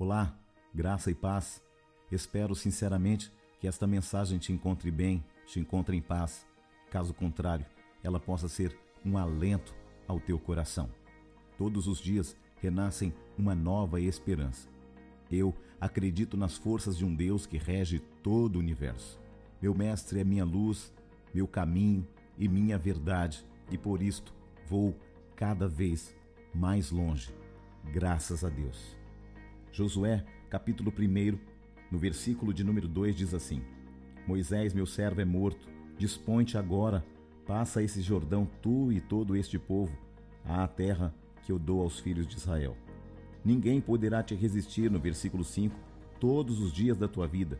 Olá, graça e paz. Espero sinceramente que esta mensagem te encontre bem, te encontre em paz. Caso contrário, ela possa ser um alento ao teu coração. Todos os dias renascem uma nova esperança. Eu acredito nas forças de um Deus que rege todo o universo. Meu mestre é minha luz, meu caminho e minha verdade, e por isto vou cada vez mais longe, graças a Deus. Josué, capítulo 1, no versículo de número 2 diz assim: Moisés, meu servo, é morto. Dispõe-te agora, passa esse Jordão, tu e todo este povo, à terra que eu dou aos filhos de Israel. Ninguém poderá te resistir, no versículo 5, todos os dias da tua vida.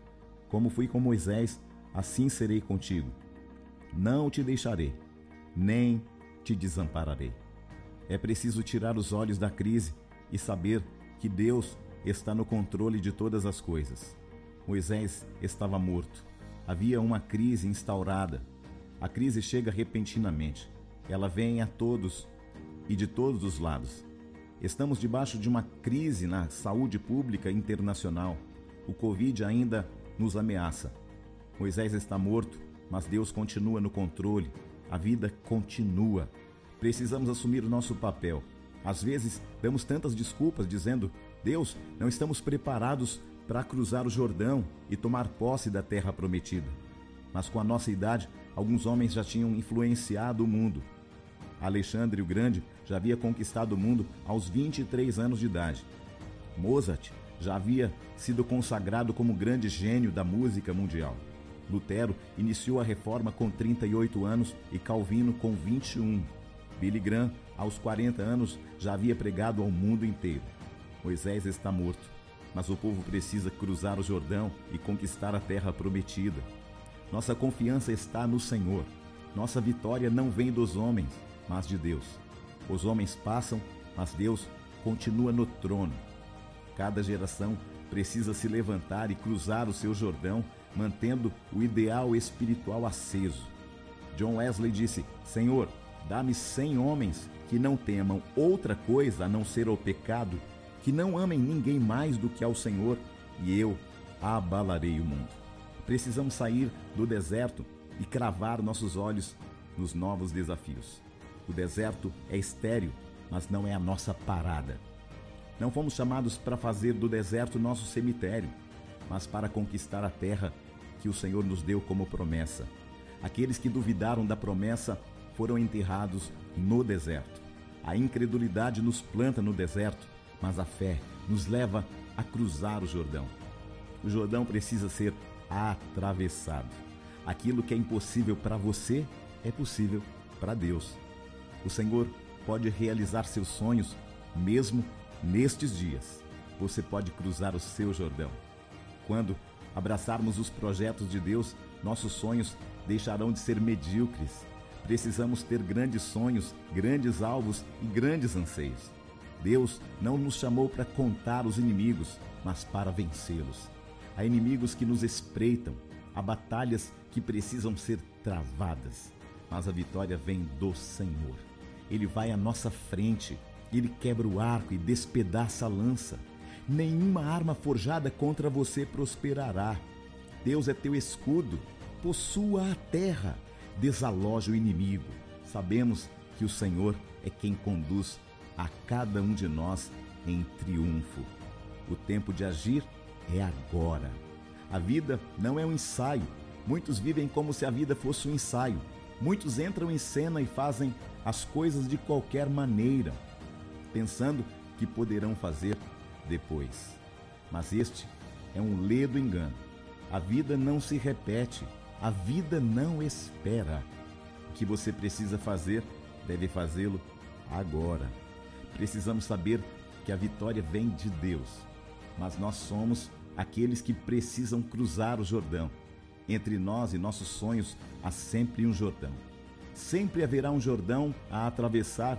Como fui com Moisés, assim serei contigo. Não te deixarei, nem te desampararei. É preciso tirar os olhos da crise e saber que Deus está no controle de todas as coisas. Moisés estava morto. Havia uma crise instaurada. A crise chega repentinamente. Ela vem a todos e de todos os lados. Estamos debaixo de uma crise na saúde pública internacional. O Covid ainda nos ameaça. Moisés está morto, mas Deus continua no controle. A vida continua. Precisamos assumir o nosso papel. Às vezes, damos tantas desculpas dizendo Deus, não estamos preparados para cruzar o Jordão e tomar posse da terra prometida. Mas com a nossa idade, alguns homens já tinham influenciado o mundo. Alexandre o Grande já havia conquistado o mundo aos 23 anos de idade. Mozart já havia sido consagrado como grande gênio da música mundial. Lutero iniciou a reforma com 38 anos e Calvino com 21. Billy Graham, aos 40 anos, já havia pregado ao mundo inteiro. Moisés está morto, mas o povo precisa cruzar o Jordão e conquistar a terra prometida. Nossa confiança está no Senhor. Nossa vitória não vem dos homens, mas de Deus. Os homens passam, mas Deus continua no trono. Cada geração precisa se levantar e cruzar o seu Jordão, mantendo o ideal espiritual aceso. John Wesley disse: Senhor, dá-me cem homens que não temam outra coisa a não ser o pecado que não amem ninguém mais do que ao Senhor, e eu abalarei o mundo. Precisamos sair do deserto e cravar nossos olhos nos novos desafios. O deserto é estéril, mas não é a nossa parada. Não fomos chamados para fazer do deserto nosso cemitério, mas para conquistar a terra que o Senhor nos deu como promessa. Aqueles que duvidaram da promessa foram enterrados no deserto. A incredulidade nos planta no deserto mas a fé nos leva a cruzar o Jordão. O Jordão precisa ser atravessado. Aquilo que é impossível para você é possível para Deus. O Senhor pode realizar seus sonhos mesmo nestes dias. Você pode cruzar o seu Jordão. Quando abraçarmos os projetos de Deus, nossos sonhos deixarão de ser medíocres. Precisamos ter grandes sonhos, grandes alvos e grandes anseios. Deus não nos chamou para contar os inimigos, mas para vencê-los. Há inimigos que nos espreitam, há batalhas que precisam ser travadas, mas a vitória vem do Senhor. Ele vai à nossa frente, ele quebra o arco e despedaça a lança. Nenhuma arma forjada contra você prosperará. Deus é teu escudo, possua a terra, desaloja o inimigo. Sabemos que o Senhor é quem conduz a cada um de nós em triunfo. O tempo de agir é agora. A vida não é um ensaio. Muitos vivem como se a vida fosse um ensaio. Muitos entram em cena e fazem as coisas de qualquer maneira, pensando que poderão fazer depois. Mas este é um ledo engano. A vida não se repete, a vida não espera. O que você precisa fazer, deve fazê-lo agora. Precisamos saber que a vitória vem de Deus, mas nós somos aqueles que precisam cruzar o Jordão. Entre nós e nossos sonhos há sempre um Jordão. Sempre haverá um Jordão a atravessar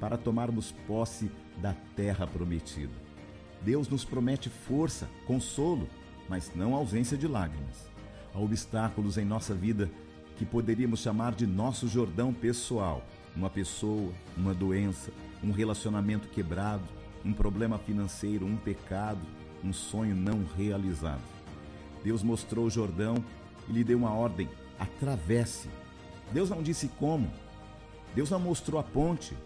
para tomarmos posse da terra prometida. Deus nos promete força, consolo, mas não ausência de lágrimas. Há obstáculos em nossa vida que poderíamos chamar de nosso Jordão pessoal. Uma pessoa, uma doença, um relacionamento quebrado, um problema financeiro, um pecado, um sonho não realizado. Deus mostrou o Jordão e lhe deu uma ordem: atravesse. Deus não disse como. Deus não mostrou a ponte.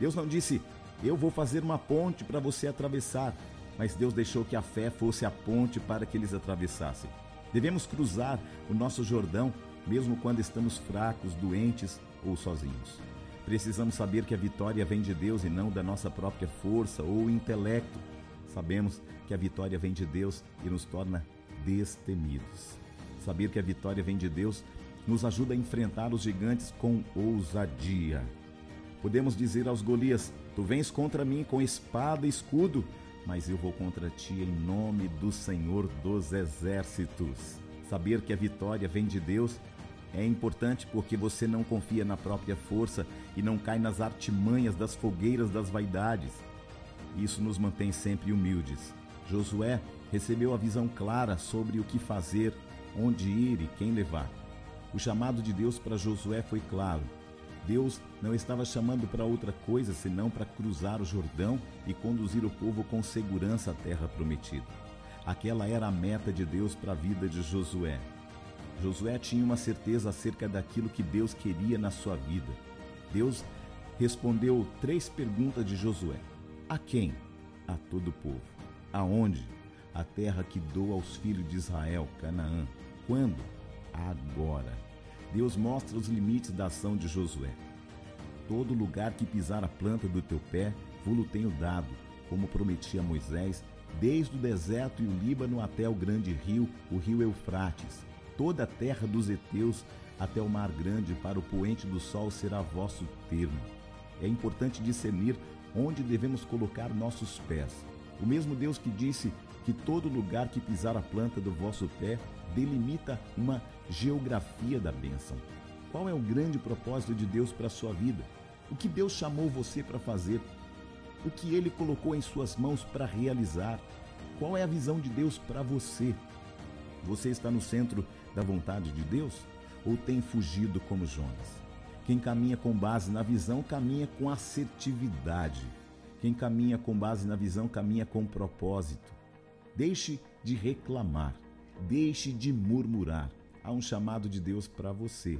Deus não disse: eu vou fazer uma ponte para você atravessar. Mas Deus deixou que a fé fosse a ponte para que eles atravessassem. Devemos cruzar o nosso Jordão mesmo quando estamos fracos, doentes ou sozinhos. Precisamos saber que a vitória vem de Deus e não da nossa própria força ou intelecto. Sabemos que a vitória vem de Deus e nos torna destemidos. Saber que a vitória vem de Deus nos ajuda a enfrentar os gigantes com ousadia. Podemos dizer aos Golias: Tu vens contra mim com espada e escudo, mas eu vou contra ti em nome do Senhor dos Exércitos. Saber que a vitória vem de Deus é importante porque você não confia na própria força e não cai nas artimanhas das fogueiras das vaidades. Isso nos mantém sempre humildes. Josué recebeu a visão clara sobre o que fazer, onde ir e quem levar. O chamado de Deus para Josué foi claro. Deus não estava chamando para outra coisa senão para cruzar o Jordão e conduzir o povo com segurança à terra prometida. Aquela era a meta de Deus para a vida de Josué. Josué tinha uma certeza acerca daquilo que Deus queria na sua vida. Deus respondeu três perguntas de Josué: A quem? A todo o povo. Aonde? A terra que dou aos filhos de Israel, Canaã. Quando? Agora. Deus mostra os limites da ação de Josué. Todo lugar que pisar a planta do teu pé, vou-lo tenho dado, como prometi a Moisés, desde o deserto e o Líbano até o grande rio, o rio Eufrates toda a terra dos heteus até o mar grande, para o poente do sol será vosso termo. É importante discernir onde devemos colocar nossos pés. O mesmo Deus que disse que todo lugar que pisar a planta do vosso pé delimita uma geografia da bênção. Qual é o grande propósito de Deus para a sua vida? O que Deus chamou você para fazer? O que ele colocou em suas mãos para realizar? Qual é a visão de Deus para você? Você está no centro da vontade de Deus ou tem fugido como Jonas? Quem caminha com base na visão caminha com assertividade. Quem caminha com base na visão caminha com propósito. Deixe de reclamar, deixe de murmurar. Há um chamado de Deus para você.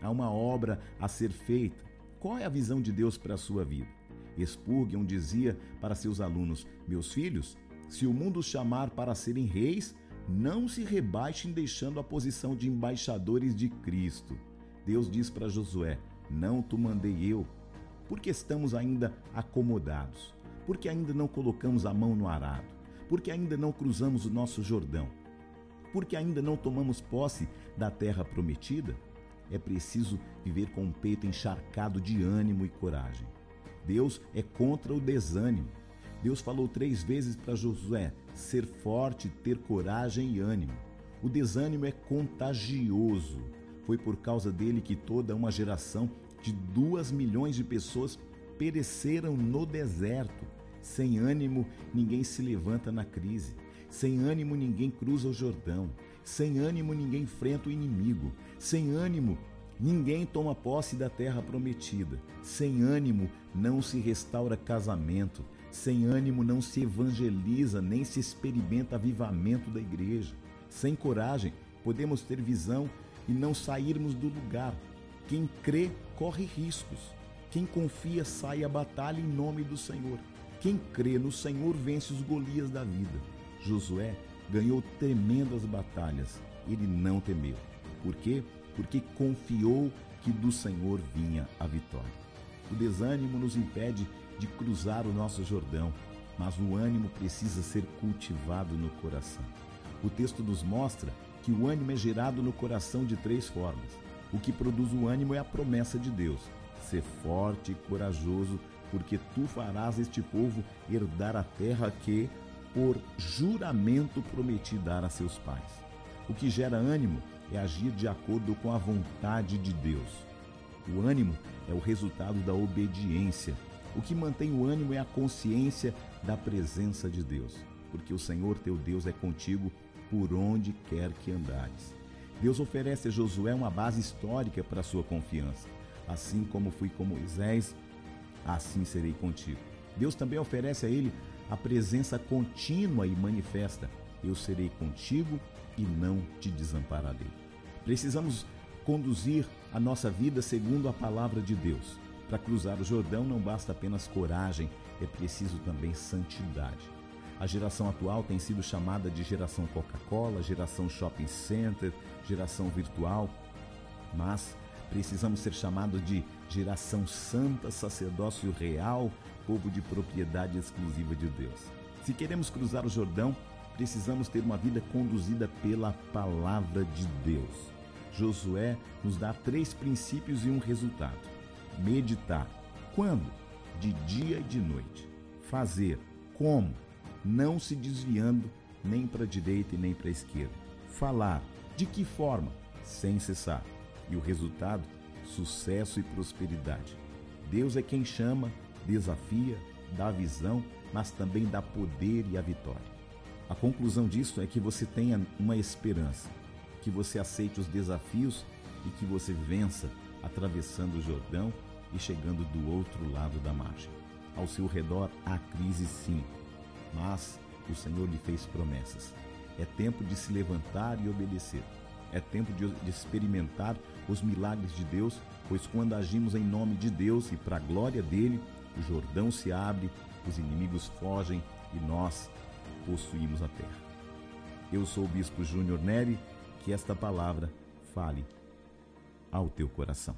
Há uma obra a ser feita. Qual é a visão de Deus para a sua vida? Spurgeon dizia para seus alunos: Meus filhos, se o mundo chamar para serem reis, não se rebaixem deixando a posição de embaixadores de Cristo. Deus diz para Josué: Não tu mandei eu, porque estamos ainda acomodados, porque ainda não colocamos a mão no arado, porque ainda não cruzamos o nosso Jordão, porque ainda não tomamos posse da terra prometida. É preciso viver com o peito encharcado de ânimo e coragem. Deus é contra o desânimo. Deus falou três vezes para Josué ser forte, ter coragem e ânimo. O desânimo é contagioso. Foi por causa dele que toda uma geração de duas milhões de pessoas pereceram no deserto. Sem ânimo, ninguém se levanta na crise. Sem ânimo, ninguém cruza o Jordão. Sem ânimo, ninguém enfrenta o inimigo. Sem ânimo, ninguém toma posse da terra prometida. Sem ânimo, não se restaura casamento. Sem ânimo não se evangeliza nem se experimenta avivamento da igreja. Sem coragem, podemos ter visão e não sairmos do lugar. Quem crê corre riscos. Quem confia sai à batalha em nome do Senhor. Quem crê no Senhor vence os Golias da vida. Josué ganhou tremendas batalhas. Ele não temeu. Por quê? Porque confiou que do Senhor vinha a vitória. O desânimo nos impede de cruzar o nosso Jordão, mas o ânimo precisa ser cultivado no coração. O texto nos mostra que o ânimo é gerado no coração de três formas. O que produz o ânimo é a promessa de Deus: ser forte e corajoso, porque tu farás este povo herdar a terra que, por juramento, prometi dar a seus pais. O que gera ânimo é agir de acordo com a vontade de Deus. O ânimo é o resultado da obediência o que mantém o ânimo é a consciência da presença de Deus, porque o Senhor teu Deus é contigo por onde quer que andares. Deus oferece a Josué uma base histórica para sua confiança. Assim como fui com Moisés, assim serei contigo. Deus também oferece a ele a presença contínua e manifesta: Eu serei contigo e não te desampararei. Precisamos conduzir a nossa vida segundo a palavra de Deus. Para cruzar o Jordão não basta apenas coragem, é preciso também santidade. A geração atual tem sido chamada de geração Coca-Cola, geração shopping center, geração virtual, mas precisamos ser chamados de geração santa, sacerdócio real, povo de propriedade exclusiva de Deus. Se queremos cruzar o Jordão, precisamos ter uma vida conduzida pela palavra de Deus. Josué nos dá três princípios e um resultado: meditar. Quando? De dia e de noite. Fazer. Como? Não se desviando nem para a direita e nem para a esquerda. Falar. De que forma? Sem cessar. E o resultado? Sucesso e prosperidade. Deus é quem chama, desafia, dá visão, mas também dá poder e a vitória. A conclusão disso é que você tenha uma esperança, que você aceite os desafios e que você vença atravessando o Jordão e chegando do outro lado da margem. Ao seu redor há crise sim, mas o Senhor lhe fez promessas. É tempo de se levantar e obedecer. É tempo de, de experimentar os milagres de Deus, pois quando agimos em nome de Deus e para a glória dele, o Jordão se abre, os inimigos fogem e nós possuímos a terra. Eu sou o Bispo Júnior Neri, que esta palavra fale ao teu coração.